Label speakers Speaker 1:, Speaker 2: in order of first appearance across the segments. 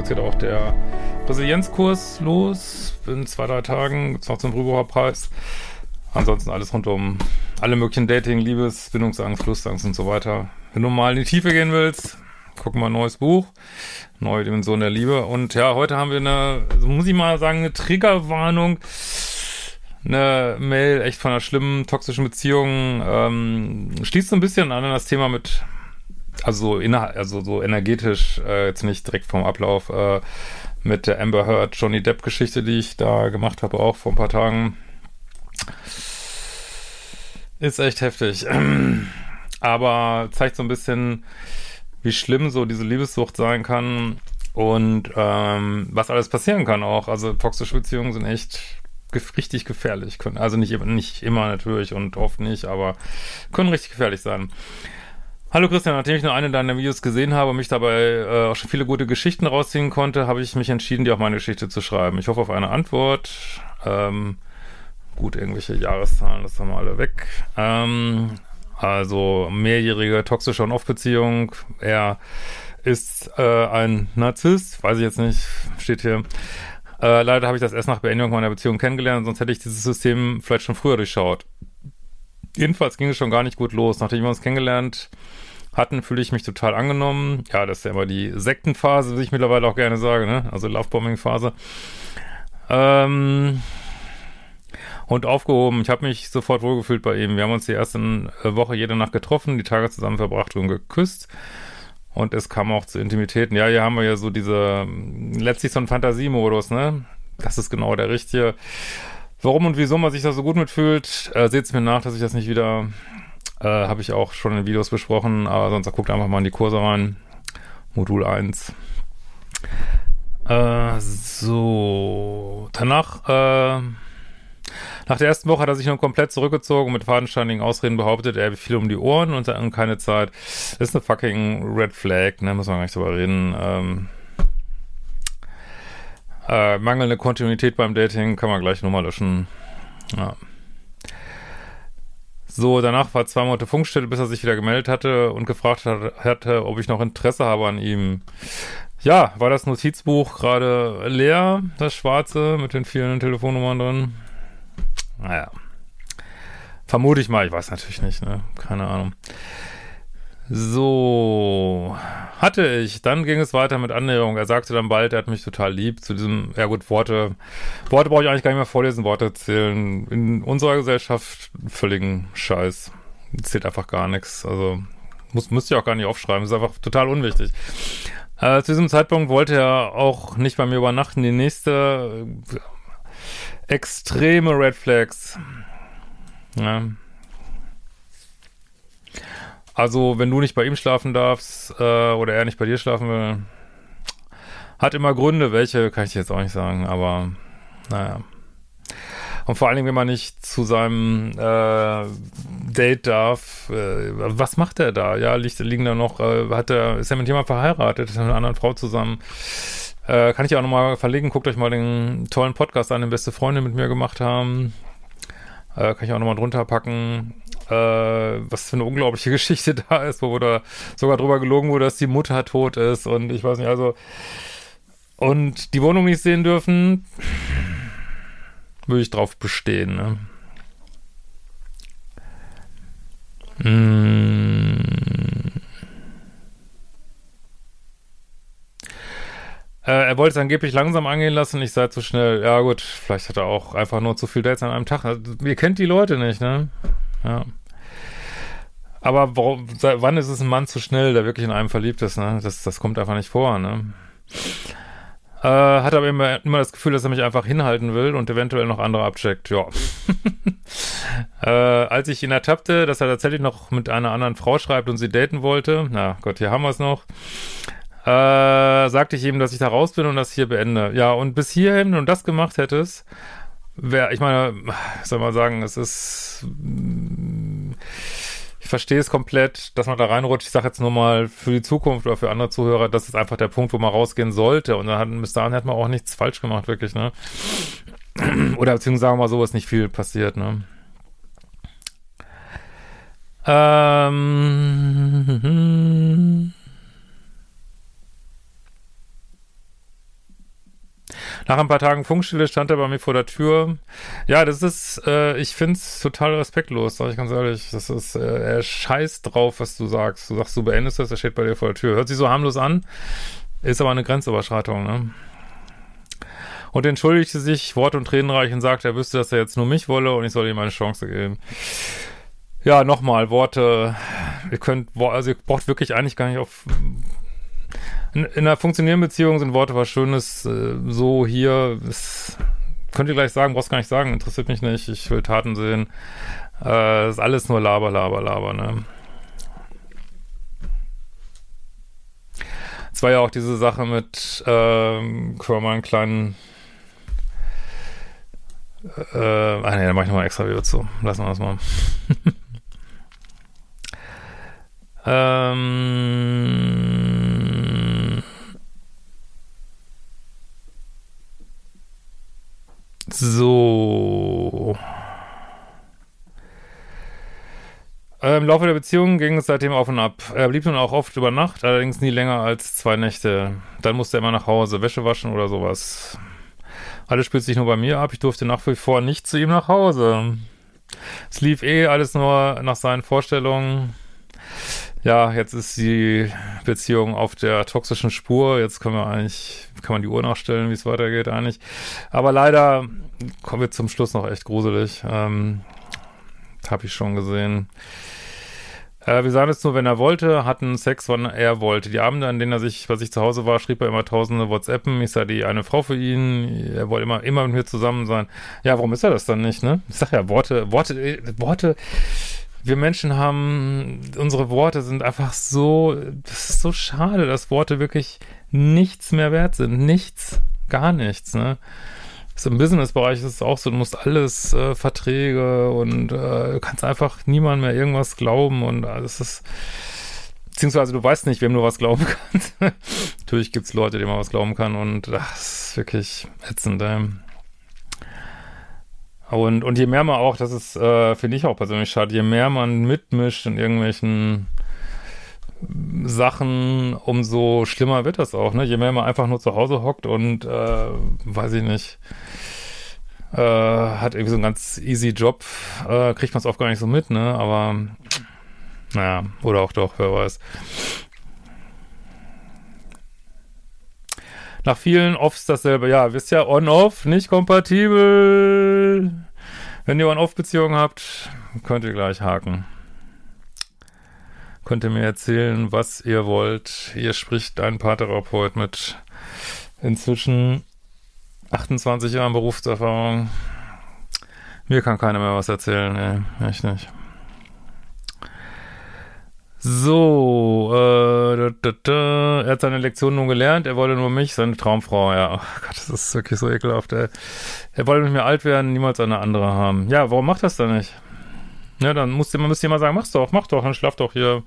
Speaker 1: jetzt geht auch der Resilienzkurs los. In zwei, drei Tagen gibt es noch zum Brübower-Preis. Ansonsten alles rund um alle möglichen Dating, Liebes, Bindungsangst, Lustangst und so weiter. Wenn du mal in die Tiefe gehen willst, guck mal ein neues Buch. Neue Dimension der Liebe. Und ja, heute haben wir eine, muss ich mal sagen, eine Triggerwarnung eine Mail echt von einer schlimmen, toxischen Beziehung. Ähm, schließt so ein bisschen an das Thema mit, also, inner, also so energetisch, äh, jetzt nicht direkt vom Ablauf, äh, mit der Amber Heard Johnny Depp Geschichte, die ich da gemacht habe, auch vor ein paar Tagen. Ist echt heftig. Aber zeigt so ein bisschen, wie schlimm so diese Liebessucht sein kann und ähm, was alles passieren kann auch. Also toxische Beziehungen sind echt richtig gefährlich können. Also nicht, nicht immer natürlich und oft nicht, aber können richtig gefährlich sein. Hallo Christian, nachdem ich nur eine deiner Videos gesehen habe und mich dabei äh, auch schon viele gute Geschichten rausziehen konnte, habe ich mich entschieden, dir auch meine Geschichte zu schreiben. Ich hoffe auf eine Antwort. Ähm, gut, irgendwelche Jahreszahlen, das haben wir alle weg. Ähm, also mehrjährige toxische und Off-Beziehung. Er ist äh, ein Narzisst, weiß ich jetzt nicht, steht hier. Äh, leider habe ich das erst nach Beendigung meiner Beziehung kennengelernt, sonst hätte ich dieses System vielleicht schon früher durchschaut. Jedenfalls ging es schon gar nicht gut los. Nachdem wir uns kennengelernt hatten, fühle ich mich total angenommen. Ja, das ist ja immer die Sektenphase, wie ich mittlerweile auch gerne sage, ne? Also Lovebombing-Phase. Ähm, und aufgehoben. Ich habe mich sofort wohlgefühlt bei ihm. Wir haben uns die erste Woche jede Nacht getroffen, die Tage zusammen verbracht und geküsst. Und es kam auch zu Intimitäten. Ja, hier haben wir ja so diese, letztlich so ein Fantasiemodus, ne? Das ist genau der richtige. Warum und wieso man sich da so gut mitfühlt, äh, seht mir nach, dass ich das nicht wieder, äh, habe ich auch schon in Videos besprochen, aber sonst guckt einfach mal in die Kurse rein. Modul 1. Äh, so, danach, äh, nach der ersten Woche hat er sich nun komplett zurückgezogen und mit fadenscheinigen Ausreden behauptet, er fiel um die Ohren und dann keine Zeit. Das ist eine fucking Red Flag, ne, muss man gar nicht drüber reden. Ähm, äh, mangelnde Kontinuität beim Dating kann man gleich nochmal löschen. Ja. So, danach war zwei Monate Funkstelle, bis er sich wieder gemeldet hatte und gefragt hat, hatte, ob ich noch Interesse habe an ihm. Ja, war das Notizbuch gerade leer, das schwarze, mit den vielen Telefonnummern drin? Naja. Vermute ich mal, ich weiß natürlich nicht, ne? Keine Ahnung. So, hatte ich. Dann ging es weiter mit Annäherung. Er sagte dann bald, er hat mich total lieb. Zu diesem, ja gut, Worte, Worte brauche ich eigentlich gar nicht mehr vorlesen, Worte zählen. In unserer Gesellschaft völligen Scheiß. Zählt einfach gar nichts. Also, muss, müsst ihr auch gar nicht aufschreiben. Ist einfach total unwichtig. Äh, zu diesem Zeitpunkt wollte er auch nicht bei mir übernachten. Die nächste extreme Red Flags. Ja. Also, wenn du nicht bei ihm schlafen darfst äh, oder er nicht bei dir schlafen will, hat immer Gründe. Welche kann ich jetzt auch nicht sagen, aber naja. Und vor allen Dingen, wenn man nicht zu seinem äh, Date darf, äh, was macht er da? Ja, liegt, liegen da noch, äh, hat er, ist er mit jemandem verheiratet, ist er mit einer anderen Frau zusammen? Äh, kann ich auch nochmal verlegen. Guckt euch mal den tollen Podcast an, den beste Freunde mit mir gemacht haben. Äh, kann ich auch nochmal drunter packen. Äh, was für eine unglaubliche Geschichte da ist, wo da sogar drüber gelogen wurde, dass die Mutter tot ist und ich weiß nicht, also und die Wohnung nicht sehen dürfen, würde ich drauf bestehen, ne? Mmh. Äh, er wollte es angeblich langsam angehen lassen, ich sei zu schnell. Ja gut, vielleicht hat er auch einfach nur zu viel Dates an einem Tag. Also, ihr kennt die Leute nicht, ne? Ja. Aber warum, wann ist es ein Mann zu schnell, der wirklich in einem verliebt ist, ne? Das, das kommt einfach nicht vor, ne? Äh, hat aber immer, immer das Gefühl, dass er mich einfach hinhalten will und eventuell noch andere abcheckt. Ja. äh, als ich ihn ertappte, dass er tatsächlich noch mit einer anderen Frau schreibt und sie daten wollte, na Gott, hier haben wir es noch, äh, sagte ich ihm, dass ich da raus bin und das hier beende. Ja, und bis hierhin, wenn du das gemacht hättest, wäre, ich meine, soll mal sagen, es ist, verstehe es komplett, dass man da reinrutscht. Ich sage jetzt nur mal für die Zukunft oder für andere Zuhörer, das ist einfach der Punkt, wo man rausgehen sollte. Und dann hat, bis dahin hat man auch nichts falsch gemacht, wirklich, ne? Oder beziehungsweise sagen wir mal so, ist nicht viel passiert, ne? Ähm, Nach ein paar Tagen Funkstille stand er bei mir vor der Tür. Ja, das ist, äh, ich find's total respektlos, sag ich ganz ehrlich. Das ist, äh, er scheißt drauf, was du sagst. Du sagst, du beendest das, er steht bei dir vor der Tür. Hört sich so harmlos an, ist aber eine Grenzüberschreitung, ne? Und entschuldigte sich wort- und tränenreich und sagte, er wüsste, dass er jetzt nur mich wolle und ich soll ihm eine Chance geben. Ja, nochmal, Worte, ihr könnt, also ihr braucht wirklich eigentlich gar nicht auf in, in einer funktionierenden Beziehung sind Worte was Schönes, äh, so hier, ist, könnt ihr gleich sagen, brauchst gar nicht sagen, interessiert mich nicht, ich will Taten sehen. Äh, ist alles nur Laber, Laber, Laber, ne? Es war ja auch diese Sache mit, ähm, können wir mal einen kleinen äh, ah ne, da mach ich nochmal extra wieder zu. Lassen wir das mal. ähm, so. Äh, Im Laufe der Beziehung ging es seitdem auf und ab. Er blieb nun auch oft über Nacht, allerdings nie länger als zwei Nächte. Dann musste er immer nach Hause, Wäsche waschen oder sowas. Alles spielt sich nur bei mir ab. Ich durfte nach wie vor nicht zu ihm nach Hause. Es lief eh alles nur nach seinen Vorstellungen. Ja, jetzt ist die Beziehung auf der toxischen Spur. Jetzt können wir eigentlich, kann man die Uhr nachstellen, wie es weitergeht eigentlich. Aber leider kommen wir zum Schluss noch echt gruselig. Ähm, Habe ich schon gesehen. Äh, wir sagen es nur, wenn er wollte, hatten Sex, wann er wollte. Die Abende, an denen er sich, was ich zu Hause war, schrieb er immer tausende WhatsAppen. Ich sei die eine Frau für ihn. Er wollte immer, immer mit mir zusammen sein. Ja, warum ist er das dann nicht, ne? Ich sag ja, Worte, Worte, Worte. Wir Menschen haben, unsere Worte sind einfach so, das ist so schade, dass Worte wirklich nichts mehr wert sind. Nichts, gar nichts, ne? So Im Businessbereich ist es auch so, du musst alles, äh, Verträge und äh, kannst einfach niemand mehr irgendwas glauben und äh, es ist, beziehungsweise du weißt nicht, wem du was glauben kannst. Natürlich gibt's Leute, denen man was glauben kann und das ist wirklich ätzend. Ey. Und, und je mehr man auch, das ist, äh, finde ich auch persönlich schade, je mehr man mitmischt in irgendwelchen Sachen, umso schlimmer wird das auch, ne? Je mehr man einfach nur zu Hause hockt und, äh, weiß ich nicht, äh, hat irgendwie so einen ganz easy Job, äh, kriegt man es oft gar nicht so mit, ne? Aber, naja, oder auch doch, wer weiß. Nach vielen Offs dasselbe, ja, wisst ja, On-Off, nicht kompatibel. Wenn ihr On-Off-Beziehungen habt, könnt ihr gleich haken könnt ihr mir erzählen, was ihr wollt. Hier spricht ein Paartherapeut mit inzwischen 28 Jahren Berufserfahrung. Mir kann keiner mehr was erzählen, nee, echt nicht. So, äh, da, da, da. er hat seine Lektion nun gelernt, er wollte nur mich, seine Traumfrau, ja. Oh Gott, das ist wirklich so ekelhaft, ey. Er wollte mit mir alt werden, niemals eine andere haben. Ja, warum macht das dann nicht? Ja, dann musste man müsste immer sagen, mach's doch, mach doch, dann schlaf doch hier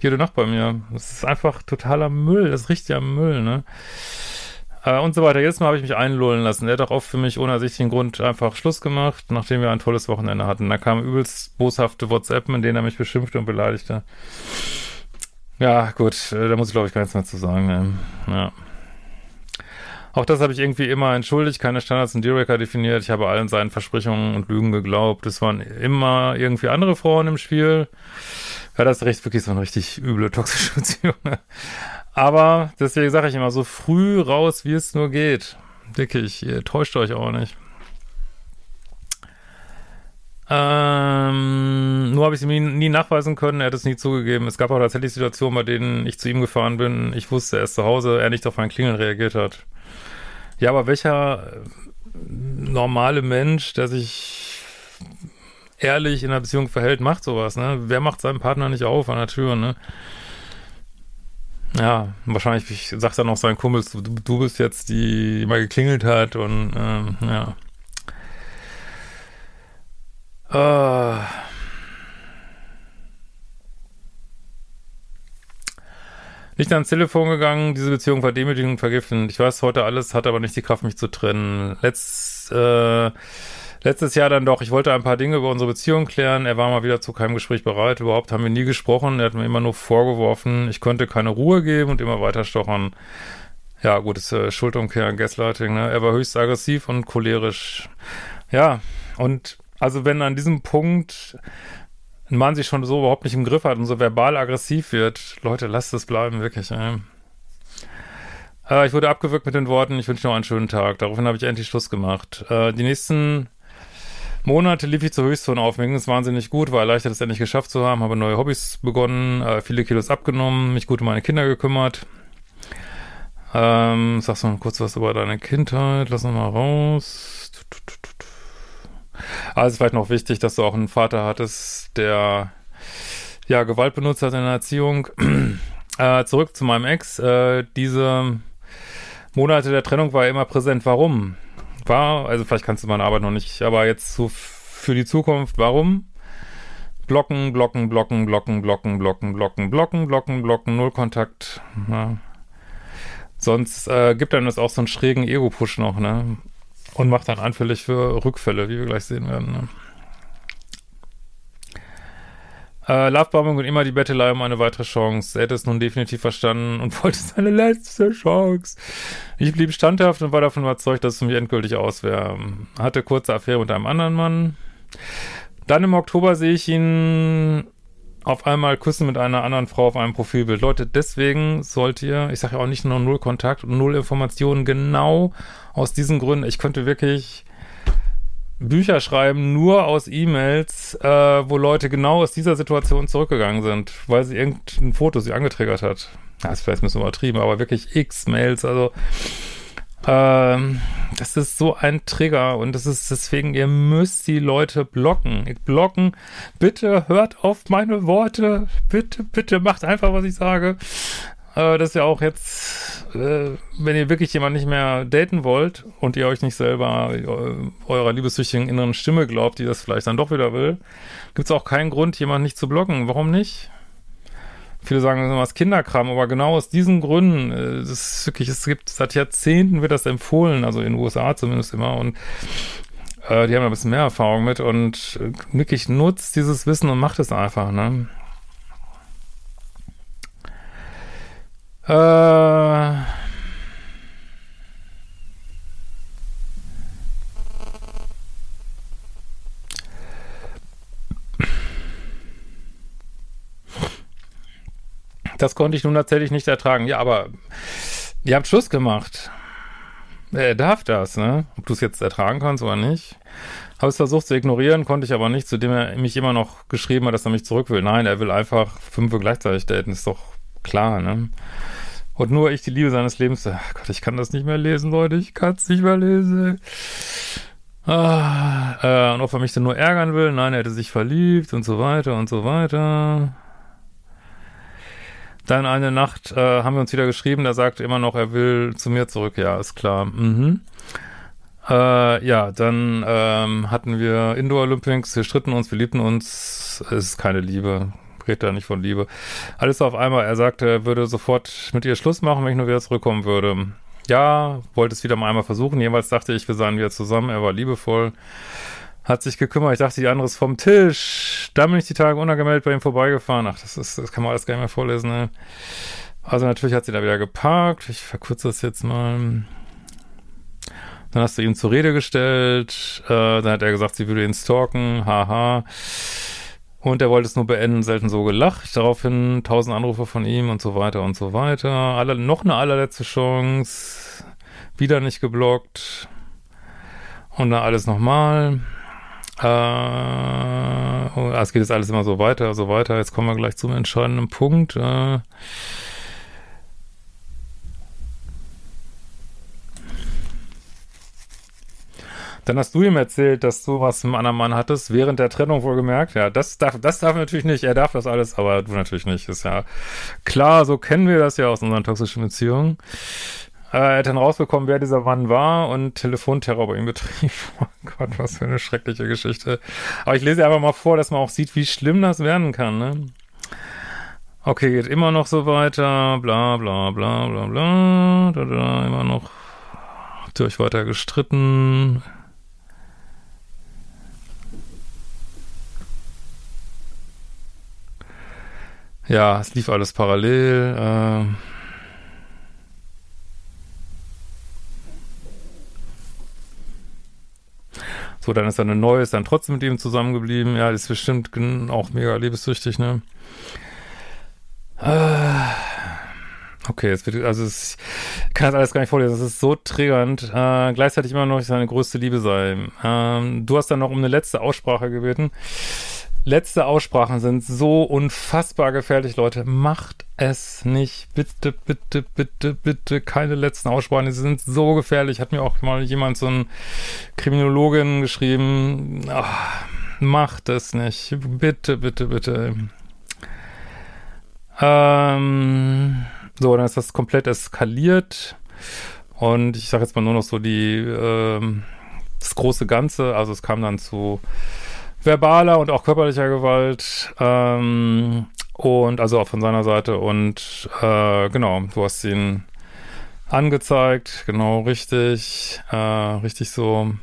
Speaker 1: jede Nacht bei mir. Das ist einfach totaler Müll, das riecht ja Müll, ne? Äh, und so weiter. Jedes Mal habe ich mich einlullen lassen. Er hat auch oft für mich ohne ersichtlichen Grund einfach Schluss gemacht, nachdem wir ein tolles Wochenende hatten. Da kamen übelst boshafte WhatsApp, in denen er mich beschimpfte und beleidigte. Ja, gut, äh, da muss ich glaube ich gar nichts mehr zu sagen. Ne? Ja. Auch das habe ich irgendwie immer entschuldigt, keine Standards und Dealbreaker definiert. Ich habe allen seinen Versprechungen und Lügen geglaubt. Es waren immer irgendwie andere Frauen im Spiel. Ja, das ist recht, wirklich so eine richtig üble, toxische Beziehung. Aber deswegen sage ich immer, so früh raus, wie es nur geht. Wirklich, ihr täuscht euch auch nicht. Ähm, nur habe ich es mir nie nachweisen können, er hat es nie zugegeben. Es gab auch tatsächlich Situationen, bei denen ich zu ihm gefahren bin, ich wusste, er ist zu Hause, er nicht auf mein Klingeln reagiert hat. Ja, aber welcher normale Mensch, der sich ehrlich in einer Beziehung verhält, macht sowas, ne? Wer macht seinem Partner nicht auf an der Tür, ne? Ja, wahrscheinlich ich, sagt dann auch sein Kumpels, du, du bist jetzt die, die mal geklingelt hat und ähm, ja. Äh, Nicht ans Telefon gegangen, diese Beziehung war demütigend und vergiftend. Ich weiß heute alles, hatte aber nicht die Kraft, mich zu trennen. Letzt, äh, letztes Jahr dann doch, ich wollte ein paar Dinge über unsere Beziehung klären. Er war mal wieder zu keinem Gespräch bereit. Überhaupt haben wir nie gesprochen. Er hat mir immer nur vorgeworfen, ich konnte keine Ruhe geben und immer weiter stochern. ja, gut, ist äh, Schuldumkehr, Gaslighting, ne? Er war höchst aggressiv und cholerisch. Ja, und also wenn an diesem Punkt ein Mann sich schon so überhaupt nicht im Griff hat und so verbal aggressiv wird, Leute, lasst es bleiben, wirklich. Ey. Äh, ich wurde abgewürgt mit den Worten, ich wünsche noch einen schönen Tag. Daraufhin habe ich endlich Schluss gemacht. Äh, die nächsten Monate lief ich zur Höchstzone auf. Mir ging es wahnsinnig gut, war erleichtert, es endlich geschafft zu haben, habe neue Hobbys begonnen, äh, viele Kilos abgenommen, mich gut um meine Kinder gekümmert. Ähm, sagst du mal kurz was über deine Kindheit, lass uns mal raus. Also vielleicht noch wichtig, dass du auch einen Vater hattest, der ja Gewalt benutzt hat in der Erziehung. äh, zurück zu meinem Ex. Äh, diese Monate der Trennung war immer präsent. Warum? War, also vielleicht kannst du meine Arbeit noch nicht, aber jetzt so für die Zukunft, warum? Blocken, blocken, blocken, blocken, blocken, blocken, blocken, blocken, blocken, blocken, null Kontakt. Ja. Sonst äh, gibt einem das auch so einen schrägen Ego-Push noch, ne? Und macht dann anfällig für Rückfälle, wie wir gleich sehen werden. Ne? Äh, Lovebombing und immer die Bettelei um eine weitere Chance. Er hätte es nun definitiv verstanden und wollte seine letzte Chance. Ich blieb standhaft und war davon überzeugt, dass es für mich endgültig aus wäre. Hatte kurze Affäre mit einem anderen Mann. Dann im Oktober sehe ich ihn auf einmal küssen mit einer anderen Frau auf einem Profilbild. Leute, deswegen sollt ihr, ich sage ja auch nicht nur null Kontakt und null Informationen, genau aus diesen Gründen. Ich könnte wirklich Bücher schreiben, nur aus E-Mails, äh, wo Leute genau aus dieser Situation zurückgegangen sind, weil sie irgendein Foto sie angetriggert hat. Das ist vielleicht ein bisschen übertrieben, aber wirklich x Mails, also ähm, das ist so ein Trigger und das ist deswegen, ihr müsst die Leute blocken. Blocken, bitte hört auf meine Worte, bitte, bitte macht einfach, was ich sage. Äh, das ist ja auch jetzt, äh, wenn ihr wirklich jemanden nicht mehr daten wollt und ihr euch nicht selber äh, eurer liebessüchtigen inneren Stimme glaubt, die das vielleicht dann doch wieder will, gibt es auch keinen Grund, jemanden nicht zu blocken. Warum nicht? Viele sagen, das ist was Kinderkram, aber genau aus diesen Gründen, äh, das ist wirklich, es gibt seit Jahrzehnten wird das empfohlen, also in den USA zumindest immer und äh, die haben ein bisschen mehr Erfahrung mit und äh, wirklich nutzt dieses Wissen und macht es einfach, ne? Äh, Das konnte ich nun tatsächlich nicht ertragen. Ja, aber ihr habt Schluss gemacht. Er darf das, ne? Ob du es jetzt ertragen kannst oder nicht. Habe es versucht zu ignorieren, konnte ich aber nicht, zudem er mich immer noch geschrieben hat, dass er mich zurück will. Nein, er will einfach fünf gleichzeitig daten, ist doch klar, ne? Und nur ich die Liebe seines Lebens. Ach Gott, ich kann das nicht mehr lesen, Leute. Ich kann es nicht mehr lesen. Ah, äh, und ob er mich denn nur ärgern will? Nein, er hätte sich verliebt und so weiter und so weiter. Dann eine Nacht äh, haben wir uns wieder geschrieben, der sagt immer noch, er will zu mir zurück. Ja, ist klar. Mhm. Äh, ja, dann ähm, hatten wir Indoor Olympics, wir stritten uns, wir liebten uns. Es ist keine Liebe. Redet da nicht von Liebe. Alles auf einmal. Er sagte, er würde sofort mit ihr Schluss machen, wenn ich nur wieder zurückkommen würde. Ja, wollte es wieder mal einmal versuchen. Jeweils dachte ich, wir seien wieder zusammen. Er war liebevoll hat sich gekümmert. Ich dachte, die andere ist vom Tisch. Dann bin ich die Tage unangemeldet bei ihm vorbeigefahren. Ach, das ist, das kann man alles gar nicht mehr vorlesen, ne? Also natürlich hat sie da wieder geparkt. Ich verkürze das jetzt mal. Dann hast du ihn zur Rede gestellt. Äh, dann hat er gesagt, sie würde ihn stalken. Haha. Und er wollte es nur beenden, selten so gelacht. Daraufhin tausend Anrufe von ihm und so weiter und so weiter. Alle, noch eine allerletzte Chance. Wieder nicht geblockt. Und dann alles nochmal. Äh, oh, es geht jetzt alles immer so weiter, so weiter. Jetzt kommen wir gleich zum entscheidenden Punkt. Äh, Dann hast du ihm erzählt, dass du was mit einem anderen Mann hattest, während der Trennung wohlgemerkt. Ja, das darf, das darf natürlich nicht. Er darf das alles, aber du natürlich nicht. Ist ja klar, so kennen wir das ja aus unseren toxischen Beziehungen. Äh, er hat dann rausbekommen, wer dieser Mann war und Telefonterror bei ihm betrieb. Oh Gott, was für eine schreckliche Geschichte. Aber ich lese einfach mal vor, dass man auch sieht, wie schlimm das werden kann, ne? Okay, geht immer noch so weiter, bla bla bla bla bla, da, da, immer noch habt ihr euch weiter gestritten. Ja, es lief alles parallel. Ähm. So, dann ist er eine neue, ist dann trotzdem mit ihm zusammengeblieben. Ja, ist bestimmt auch mega liebessüchtig, ne? Ah. Okay, jetzt wird, also ich kann das alles gar nicht vorlesen. Das ist so triggernd. Äh, gleichzeitig immer noch seine größte Liebe sei. Ähm, du hast dann noch um eine letzte Aussprache gebeten. Letzte Aussprachen sind so unfassbar gefährlich, Leute. Macht es nicht. Bitte, bitte, bitte, bitte keine letzten Aussprachen. Die sind so gefährlich. Hat mir auch mal jemand, so ein Kriminologin geschrieben. Ach, macht es nicht. Bitte, bitte, bitte. Ähm, so, dann ist das komplett eskaliert. Und ich sage jetzt mal nur noch so die, ähm, das große Ganze. Also es kam dann zu verbaler und auch körperlicher Gewalt. Ähm, und also auch von seiner Seite. Und äh, genau, du hast ihn angezeigt, genau richtig, äh, richtig so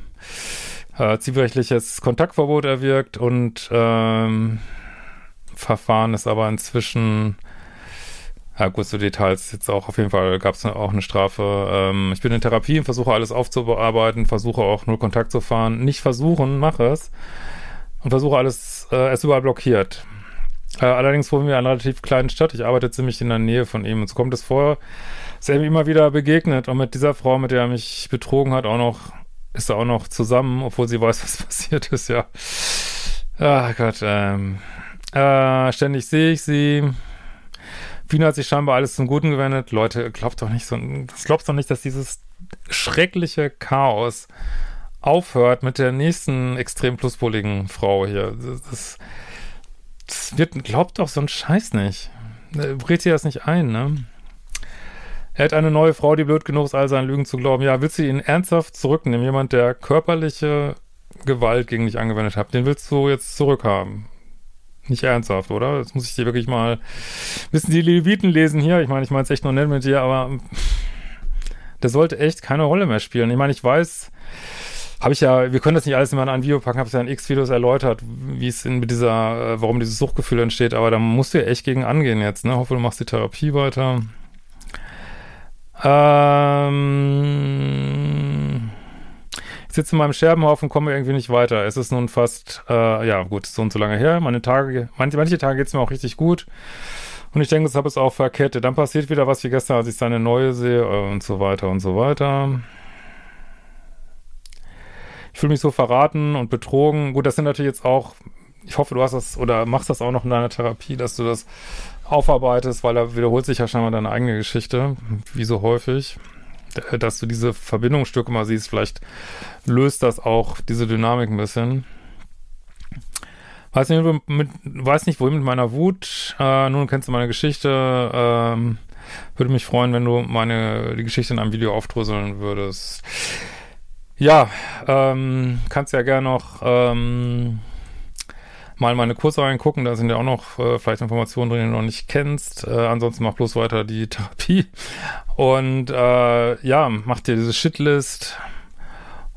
Speaker 1: äh, zivilrechtliches Kontaktverbot erwirkt und ähm, Verfahren ist aber inzwischen ja, gut, so Details jetzt auch auf jeden Fall gab es auch eine Strafe. Ähm, ich bin in Therapie und versuche alles aufzubearbeiten, versuche auch null Kontakt zu fahren. Nicht versuchen, mache es und versuche alles, äh, er ist überall blockiert. Äh, allerdings wohnen wir in einer relativ kleinen Stadt. Ich arbeite ziemlich in der Nähe von ihm. Und so kommt es vor, dass er mir immer wieder begegnet. Und mit dieser Frau, mit der er mich betrogen hat, auch noch, ist er auch noch zusammen, obwohl sie weiß, was passiert ist, ja. Ach Gott, ähm. Äh, ständig sehe ich sie. Wien hat sich scheinbar alles zum Guten gewendet. Leute, glaubt doch nicht so, glaubt doch nicht, dass dieses schreckliche Chaos aufhört mit der nächsten extrem pluspoligen Frau hier. Das, das wird, glaubt doch so ein Scheiß nicht. Redet ihr das nicht ein, ne? Er hat eine neue Frau, die blöd genug ist, all seinen Lügen zu glauben. Ja, willst du ihn ernsthaft zurücknehmen? Jemand, der körperliche Gewalt gegen dich angewendet hat, den willst du jetzt zurückhaben. Nicht ernsthaft, oder? Jetzt muss ich dir wirklich mal wissen die Leviten lesen hier. Ich meine, ich meine es echt noch nett mit dir, aber der sollte echt keine Rolle mehr spielen. Ich meine, ich weiß, habe ich ja, wir können das nicht alles immer in ein Video packen, habe es ja in X-Videos erläutert, wie es mit dieser, äh, warum dieses Suchtgefühl entsteht, aber da musst du ja echt gegen angehen jetzt, ne? Hoffe, du machst die Therapie weiter. Ähm, ich sitze in meinem Scherbenhaufen, komme irgendwie nicht weiter. Es ist nun fast, äh, ja gut, so und so lange her. Meine Tage, manche, manche Tage geht es mir auch richtig gut. Und ich denke, das habe es auch verkettet. Dann passiert wieder was wie gestern, als ich seine neue sehe äh, und so weiter und so weiter. Ich fühle mich so verraten und betrogen. Gut, das sind natürlich jetzt auch, ich hoffe, du hast das oder machst das auch noch in deiner Therapie, dass du das aufarbeitest, weil da wiederholt sich ja scheinbar deine eigene Geschichte, wie so häufig. Dass du diese Verbindungsstücke mal siehst, vielleicht löst das auch diese Dynamik ein bisschen. Weiß nicht, mit, weiß nicht wohin mit meiner Wut. Äh, nun kennst du meine Geschichte. Ähm, würde mich freuen, wenn du meine die Geschichte in einem Video aufdröseln würdest. Ja, ähm, kannst ja gerne noch ähm, mal meine Kurse reingucken, da sind ja auch noch äh, vielleicht Informationen drin, die du noch nicht kennst. Äh, ansonsten mach bloß weiter die Therapie. Und äh, ja, mach dir diese Shitlist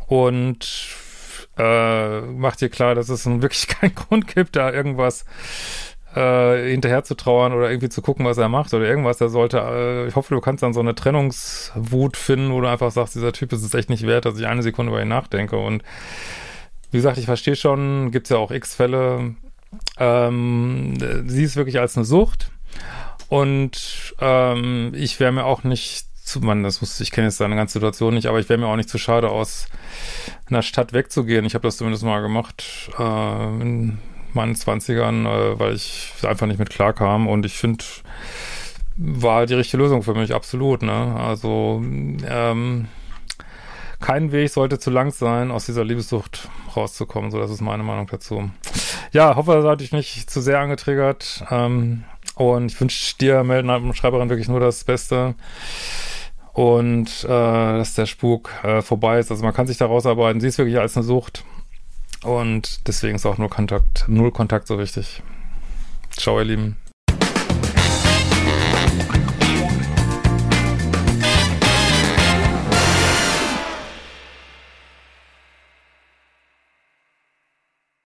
Speaker 1: und äh, mach dir klar, dass es wirklich keinen Grund gibt, da irgendwas äh, hinterher zu trauern oder irgendwie zu gucken, was er macht oder irgendwas. Er sollte, äh, ich hoffe, du kannst dann so eine Trennungswut finden, wo du einfach sagst, dieser Typ ist es echt nicht wert, dass ich eine Sekunde über ihn nachdenke. Und wie gesagt, ich verstehe schon, gibt's ja auch x-Fälle. Ähm, sie ist wirklich als eine Sucht. Und ähm, ich wäre mir auch nicht zu, man, das wusste ich kenne jetzt seine ganze Situation nicht, aber ich wäre mir auch nicht zu schade, aus einer Stadt wegzugehen. Ich habe das zumindest mal gemacht. Äh, meinen Zwanzigern, äh, weil ich einfach nicht mit klar kam und ich finde, war die richtige Lösung für mich, absolut, ne? Also, ähm, kein Weg sollte zu lang sein, aus dieser Liebessucht rauszukommen. So, das ist meine Meinung dazu. Ja, hoffe, das hat dich nicht zu sehr angetriggert. Ähm, und ich wünsche dir, Melden Schreiberin, wirklich nur das Beste. Und äh, dass der Spuk äh, vorbei ist. Also man kann sich da rausarbeiten. Sie ist wirklich als eine Sucht. Und deswegen ist auch nur Kontakt, null Kontakt so wichtig. Ciao, ihr Lieben.